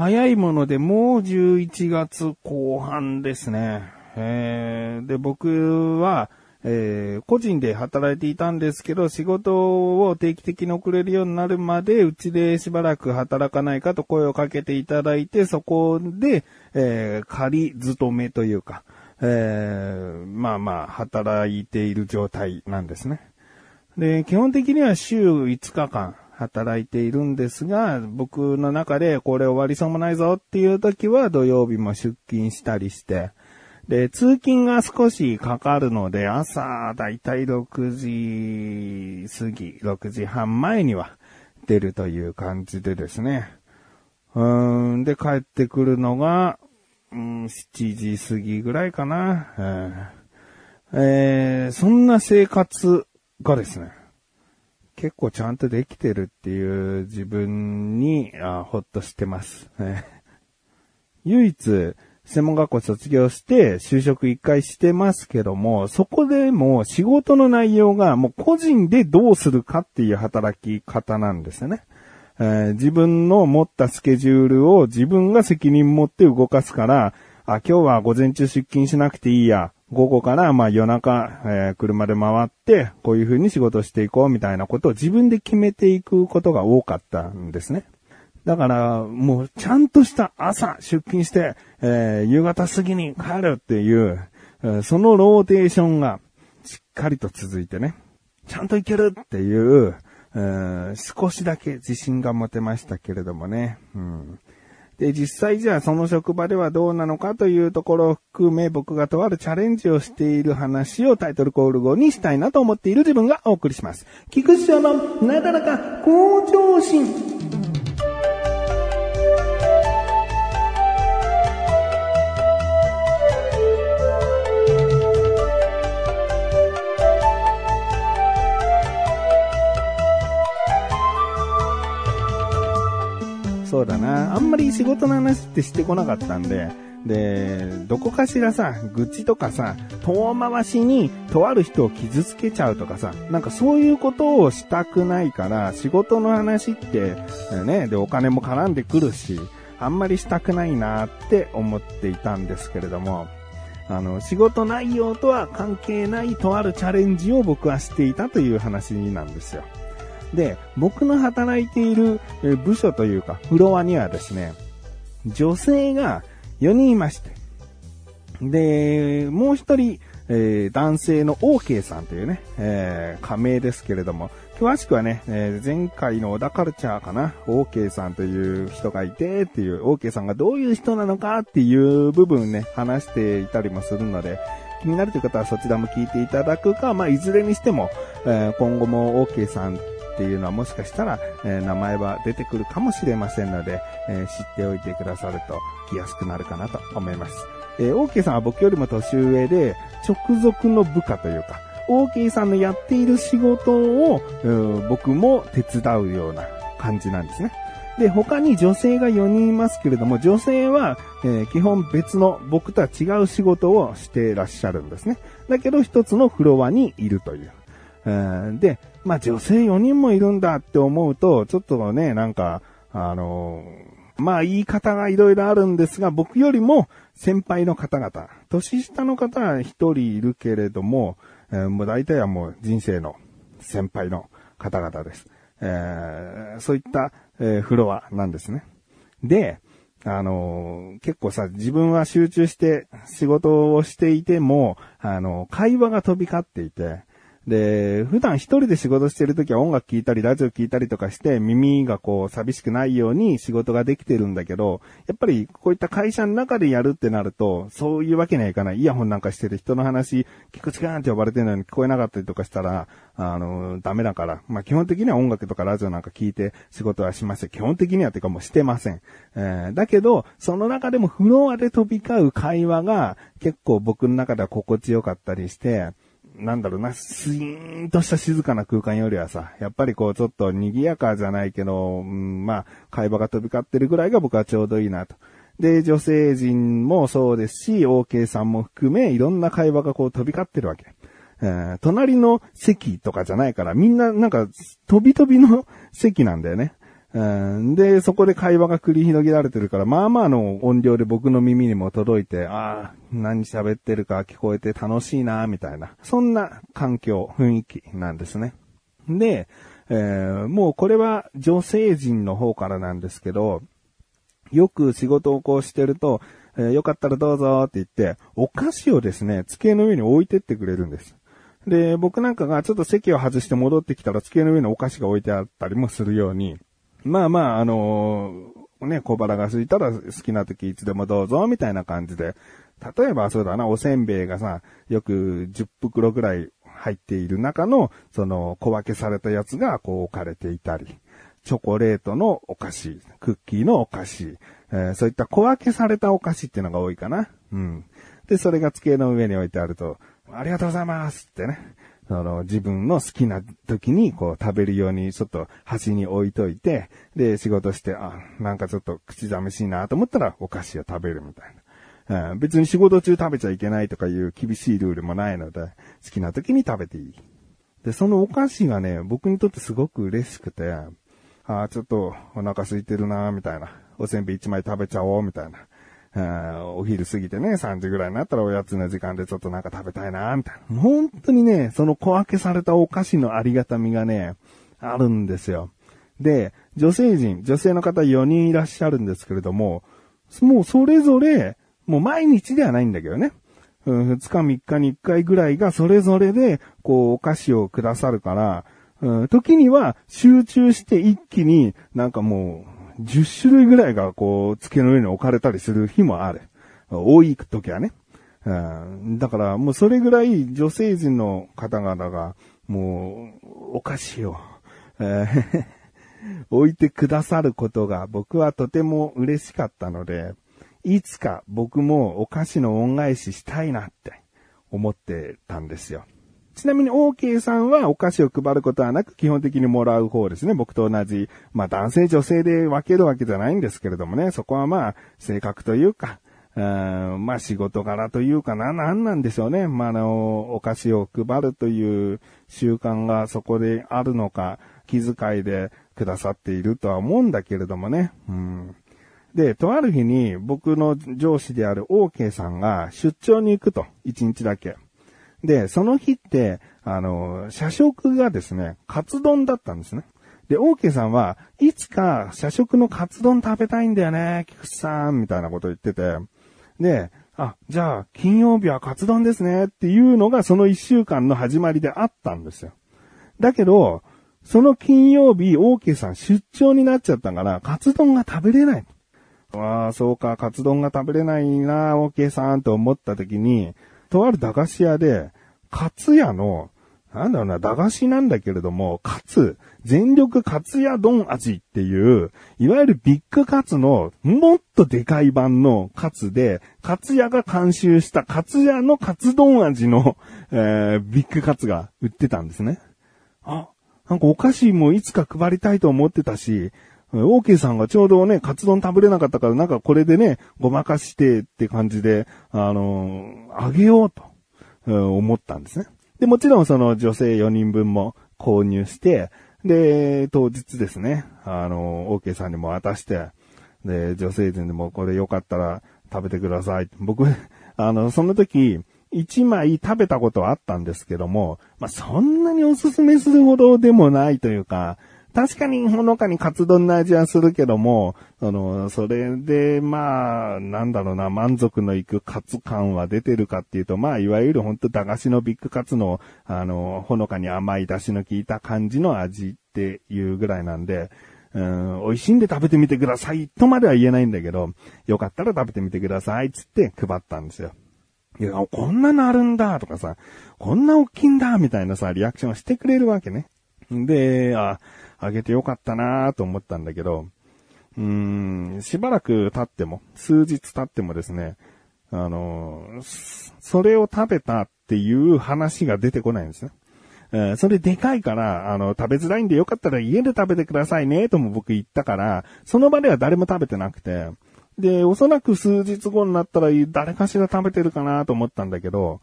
早いものでもう11月後半ですね。えー、で、僕は、えー、個人で働いていたんですけど、仕事を定期的に送れるようになるまで、うちでしばらく働かないかと声をかけていただいて、そこで、えー、仮勤めというか、えー、まあまあ、働いている状態なんですね。で、基本的には週5日間働いているんですが、僕の中でこれ終わりそうもないぞっていう時は土曜日も出勤したりして、で、通勤が少しかかるので、朝、だいたい6時過ぎ、6時半前には出るという感じでですね。うーん、で、帰ってくるのが、うん、7時過ぎぐらいかな。えー、そんな生活がですね、結構ちゃんとできてるっていう自分に、あほっとしてます。唯一、専門学校卒業して就職一回してますけども、そこでも仕事の内容がもう個人でどうするかっていう働き方なんですよね。えー、自分の持ったスケジュールを自分が責任持って動かすから、あ、今日は午前中出勤しなくていいや。午後からまあ夜中、えー、車で回って、こういう風に仕事していこうみたいなことを自分で決めていくことが多かったんですね。だから、もう、ちゃんとした朝出勤して、えー、夕方過ぎに帰るっていう、そのローテーションがしっかりと続いてね、ちゃんといけるっていう、えー、少しだけ自信が持てましたけれどもね。うん、で、実際じゃあその職場ではどうなのかというところを含め僕がとあるチャレンジをしている話をタイトルコール後にしたいなと思っている自分がお送りします。菊池翔のなだらか向上心。そうだな。あんまり仕事の話ってしてこなかったんで、で、どこかしらさ、愚痴とかさ、遠回しにとある人を傷つけちゃうとかさ、なんかそういうことをしたくないから、仕事の話って、ね、で、お金も絡んでくるし、あんまりしたくないなって思っていたんですけれども、あの、仕事内容とは関係ないとあるチャレンジを僕はしていたという話なんですよ。で、僕の働いている部署というか、フロアにはですね、女性が4人いまして、で、もう一人、えー、男性の OK さんというね、えー、仮名ですけれども、詳しくはね、えー、前回の小田カルチャーかな、OK さんという人がいてっていう、OK さんがどういう人なのかっていう部分ね、話していたりもするので、気になるという方はそちらも聞いていただくか、まあ、いずれにしても、え、今後も OK さんっていうのはもしかしたら、え、名前は出てくるかもしれませんので、え、知っておいてくださると来やすくなるかなと思います。えー、OK さんは僕よりも年上で、直属の部下というか、OK さんのやっている仕事を、僕も手伝うような感じなんですね。で、他に女性が4人いますけれども、女性は、えー、基本別の僕とは違う仕事をしていらっしゃるんですね。だけど一つのフロアにいるという。で、まあ女性4人もいるんだって思うと、ちょっとね、なんか、あのー、まあ言い方がいろいろあるんですが、僕よりも先輩の方々、年下の方は1人いるけれども、えー、もう大体はもう人生の先輩の方々です。えー、そういった、え、フロアなんですね。で、あの、結構さ、自分は集中して仕事をしていても、あの、会話が飛び交っていて、で、普段一人で仕事してるときは音楽聴いたり、ラジオ聴いたりとかして、耳がこう寂しくないように仕事ができてるんだけど、やっぱりこういった会社の中でやるってなると、そういうわけにはいかない。イヤホンなんかしてる人の話、聞く時間って呼ばれてるのに聞こえなかったりとかしたら、あの、ダメだから。まあ、基本的には音楽とかラジオなんか聞いて仕事はしません。基本的にはっていうかもうしてません。えー、だけど、その中でもフロアで飛び交う会話が結構僕の中では心地よかったりして、なんだろうな、スイーンとした静かな空間よりはさ、やっぱりこうちょっと賑やかじゃないけど、うん、まあ、会話が飛び交ってるぐらいが僕はちょうどいいなと。で、女性陣もそうですし、OK さんも含め、いろんな会話がこう飛び交ってるわけ。えー、隣の席とかじゃないから、みんななんか、飛び飛びの席なんだよね。うん、で、そこで会話が繰り広げられてるから、まあまあの音量で僕の耳にも届いて、ああ、何喋ってるか聞こえて楽しいな、みたいな。そんな環境、雰囲気なんですね。で、えー、もうこれは女性陣の方からなんですけど、よく仕事をこうしてると、えー、よかったらどうぞって言って、お菓子をですね、机の上に置いてってくれるんです。で、僕なんかがちょっと席を外して戻ってきたら机の上にお菓子が置いてあったりもするように、まあまあ、あのー、ね、小腹が空いたら好きな時いつでもどうぞ、みたいな感じで。例えばそうだな、おせんべいがさ、よく10袋くらい入っている中の、その小分けされたやつがこう置かれていたり、チョコレートのお菓子、クッキーのお菓子、えー、そういった小分けされたお菓子っていうのが多いかな。うん。で、それが机の上に置いてあると、ありがとうございますってね。その自分の好きな時にこう食べるようにちょっと端に置いといて、で仕事して、あ、なんかちょっと口寂しいなと思ったらお菓子を食べるみたいな。うん、別に仕事中食べちゃいけないとかいう厳しいルールもないので、好きな時に食べていい。で、そのお菓子がね、僕にとってすごく嬉しくて、あちょっとお腹空いてるなみたいな。おせんべい1枚食べちゃおう、みたいな。お昼過ぎてね、3時ぐらいになったらおやつの時間でちょっとなんか食べたいな、みたいな。本当にね、その小分けされたお菓子のありがたみがね、あるんですよ。で、女性陣、女性の方4人いらっしゃるんですけれども、もうそれぞれ、もう毎日ではないんだけどね。うん、2日3日に1回ぐらいがそれぞれで、こう、お菓子をくださるから、うん、時には集中して一気になんかもう、10種類ぐらいがこう、机の上に置かれたりする日もある。多い時はね。うん、だからもうそれぐらい女性陣の方々がもうお菓子を、えー、置いてくださることが僕はとても嬉しかったので、いつか僕もお菓子の恩返ししたいなって思ってたんですよ。ちなみに OK さんはお菓子を配ることはなく基本的にもらう方ですね。僕と同じ。まあ男性女性で分けるわけじゃないんですけれどもね。そこはまあ性格というか、うんまあ仕事柄というかな、なんなんでしょうね。まああの、お菓子を配るという習慣がそこであるのか、気遣いでくださっているとは思うんだけれどもね。うん。で、とある日に僕の上司である OK さんが出張に行くと、一日だけ。で、その日って、あの、社食がですね、カツ丼だったんですね。で、オーケーさんは、いつか社食のカツ丼食べたいんだよね、菊池さん、みたいなこと言ってて。で、あ、じゃあ、金曜日はカツ丼ですね、っていうのがその一週間の始まりであったんですよ。だけど、その金曜日、オーケーさん出張になっちゃったから、カツ丼が食べれない。ああ、そうか、カツ丼が食べれないな、オーケーさんと思った時に、とある駄菓子屋で、カツ屋の、なんだろうな、駄菓子なんだけれども、カツ、全力カツ屋丼味っていう、いわゆるビッグカツのもっとでかい版のカツで、カツ屋が監修したカツ屋のカツ丼味の、えー、ビッグカツが売ってたんですね。あ、なんかお菓子もいつか配りたいと思ってたし、オーケーさんがちょうどね、カツ丼食べれなかったから、なんかこれでね、ごまかしてって感じで、あのー、あげようと。思ったんですね。で、もちろんその女性4人分も購入して、で、当日ですね、あの、OK さんにも渡して、で、女性陣でもこれよかったら食べてください。僕、あの、その時、1枚食べたことはあったんですけども、まあ、そんなにおすすめするほどでもないというか、確かにほのかにカツ丼の味はするけども、その、それで、まあ、なんだろうな、満足のいくカツ感は出てるかっていうと、まあ、いわゆるほんと駄菓子のビッグカツの、あの、ほのかに甘い出汁の効いた感じの味っていうぐらいなんで、うん、美味しいんで食べてみてくださいとまでは言えないんだけど、よかったら食べてみてくださいつって配ったんですよ。いや、こんなのあるんだとかさ、こんな大きいんだみたいなさ、リアクションしてくれるわけね。で、あ、あげてよかったなと思ったんだけど、うーん、しばらく経っても、数日経ってもですね、あの、それを食べたっていう話が出てこないんですね。えー、それでかいから、あの、食べづらいんでよかったら家で食べてくださいね、とも僕言ったから、その場では誰も食べてなくて、で、おそらく数日後になったら誰かしら食べてるかなと思ったんだけど、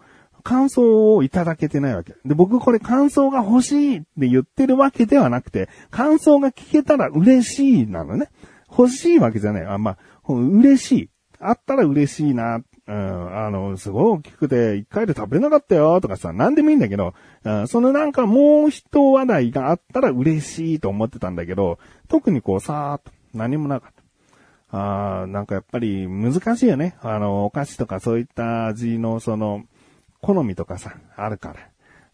感想をいただけてないわけ。で、僕これ感想が欲しいって言ってるわけではなくて、感想が聞けたら嬉しいなのね。欲しいわけじゃない。あ、まあ、嬉しい。あったら嬉しいな。うん、あの、すごい大きくて、一回で食べれなかったよとかさ、なんでもいいんだけど、うん、そのなんかもう一話題があったら嬉しいと思ってたんだけど、特にこうさーっと何もなかった。あーなんかやっぱり難しいよね。あの、お菓子とかそういった味のその、好みとかさ、あるから。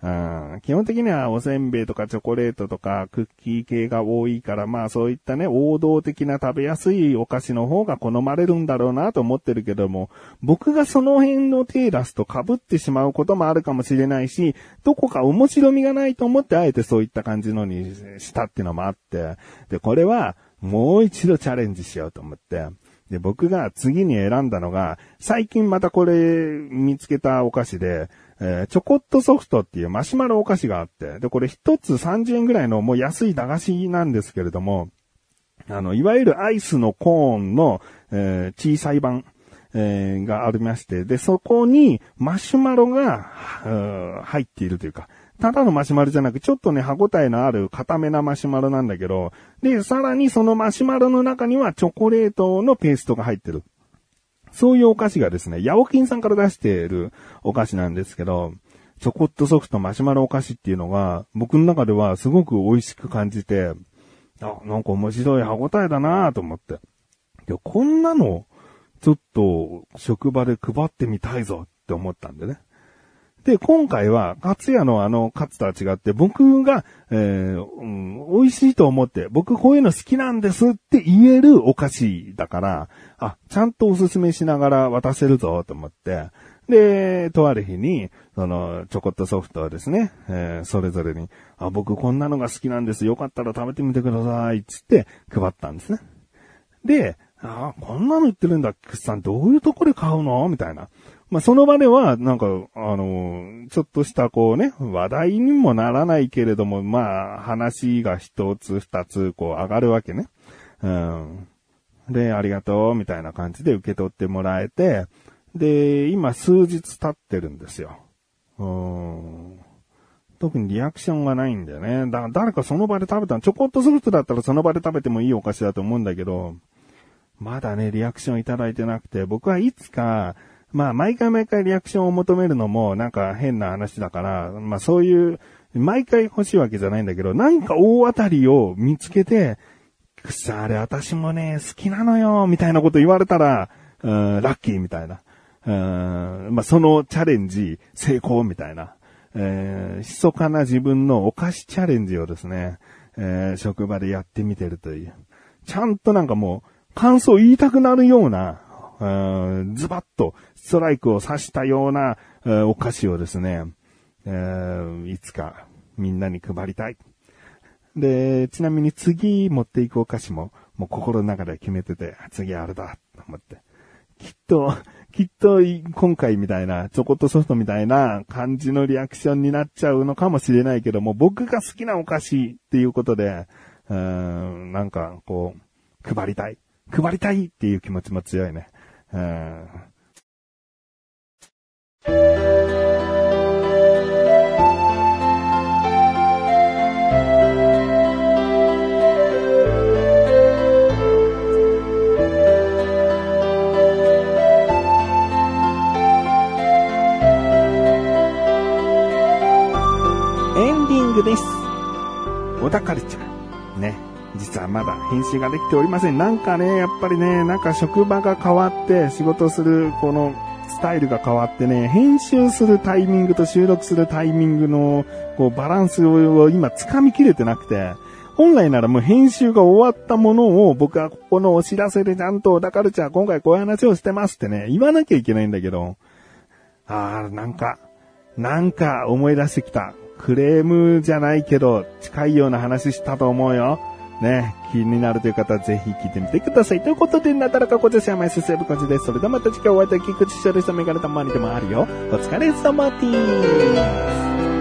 うん、基本的にはおせんべいとかチョコレートとかクッキー系が多いから、まあそういったね、王道的な食べやすいお菓子の方が好まれるんだろうなと思ってるけども、僕がその辺の手出すと被ってしまうこともあるかもしれないし、どこか面白みがないと思ってあえてそういった感じのにしたっていうのもあって、で、これはもう一度チャレンジしようと思って、で、僕が次に選んだのが、最近またこれ見つけたお菓子で、えー、チョコットソフトっていうマシュマロお菓子があって、で、これ一つ30円ぐらいのもう安い駄菓子なんですけれども、あの、いわゆるアイスのコーンの、えー、小さい版、えー、がありまして、で、そこにマシュマロが、入っているというか、ただのマシュマロじゃなく、ちょっとね、歯応えのある固めなマシュマロなんだけど、で、さらにそのマシュマロの中にはチョコレートのペーストが入ってる。そういうお菓子がですね、ヤオキンさんから出しているお菓子なんですけど、チョコットソフトマシュマロお菓子っていうのが、僕の中ではすごく美味しく感じて、あ、なんか面白い歯応えだなと思って。いや、こんなの、ちょっと職場で配ってみたいぞって思ったんでね。で、今回は、カツヤのあのカツとは違って、僕が、えー、うん、美味しいと思って、僕こういうの好きなんですって言えるお菓子だから、あ、ちゃんとおすすめしながら渡せるぞと思って、で、とある日に、その、チョコットソフトをですね、えー、それぞれに、あ、僕こんなのが好きなんです。よかったら食べてみてください。つって配ったんですね。で、あ、こんなの言ってるんだ、クスさん、どういうとこで買うのみたいな。まあ、その場では、なんか、あの、ちょっとしたこうね、話題にもならないけれども、まあ、話が一つ二つこう上がるわけね。うん。で、ありがとう、みたいな感じで受け取ってもらえて、で、今数日経ってるんですよ。うん。特にリアクションがないんだよね。だ誰かその場で食べたの、チョコットソフトだったらその場で食べてもいいお菓子だと思うんだけど、まだね、リアクションいただいてなくて、僕はいつか、まあ、毎回毎回リアクションを求めるのもなんか変な話だから、まあそういう、毎回欲しいわけじゃないんだけど、何か大当たりを見つけて、くさ、あれ私もね、好きなのよ、みたいなこと言われたら、うん、ラッキーみたいな。うん、まあそのチャレンジ成功みたいな。えー、密かな自分のお菓子チャレンジをですね、えー、職場でやってみてるという。ちゃんとなんかもう、感想言いたくなるような、ズバッとストライクを刺したような、お菓子をですね、えー、いつかみんなに配りたい。で、ちなみに次持っていくお菓子も、もう心の中で決めてて、次あれだ、と思って。きっと、きっと今回みたいな、チョコットソフトみたいな感じのリアクションになっちゃうのかもしれないけども、僕が好きなお菓子っていうことで、うーん、なんかこう、配りたい。配りたいっていう気持ちも強いね。うん。エンディングです。小田カルチャー。ね。実はまだ編集ができておりません。なんかね、やっぱりね、なんか職場が変わって仕事するこのスタイルが変わってね、編集するタイミングと収録するタイミングのこうバランスを今掴みきれてなくて、本来ならもう編集が終わったものを僕はここのお知らせでちゃんと、だからじゃあ今回こういう話をしてますってね、言わなきゃいけないんだけど、あー、なんか、なんか思い出してきた。クレームじゃないけど、近いような話したと思うよ。ね、気になるという方はぜひ聞いてみてください。ということで、なだらかこ女子甘いすすぶこじです。それではまた次回お会いできる菊池処理したメガネたまにでもあるよ。お疲れ様です。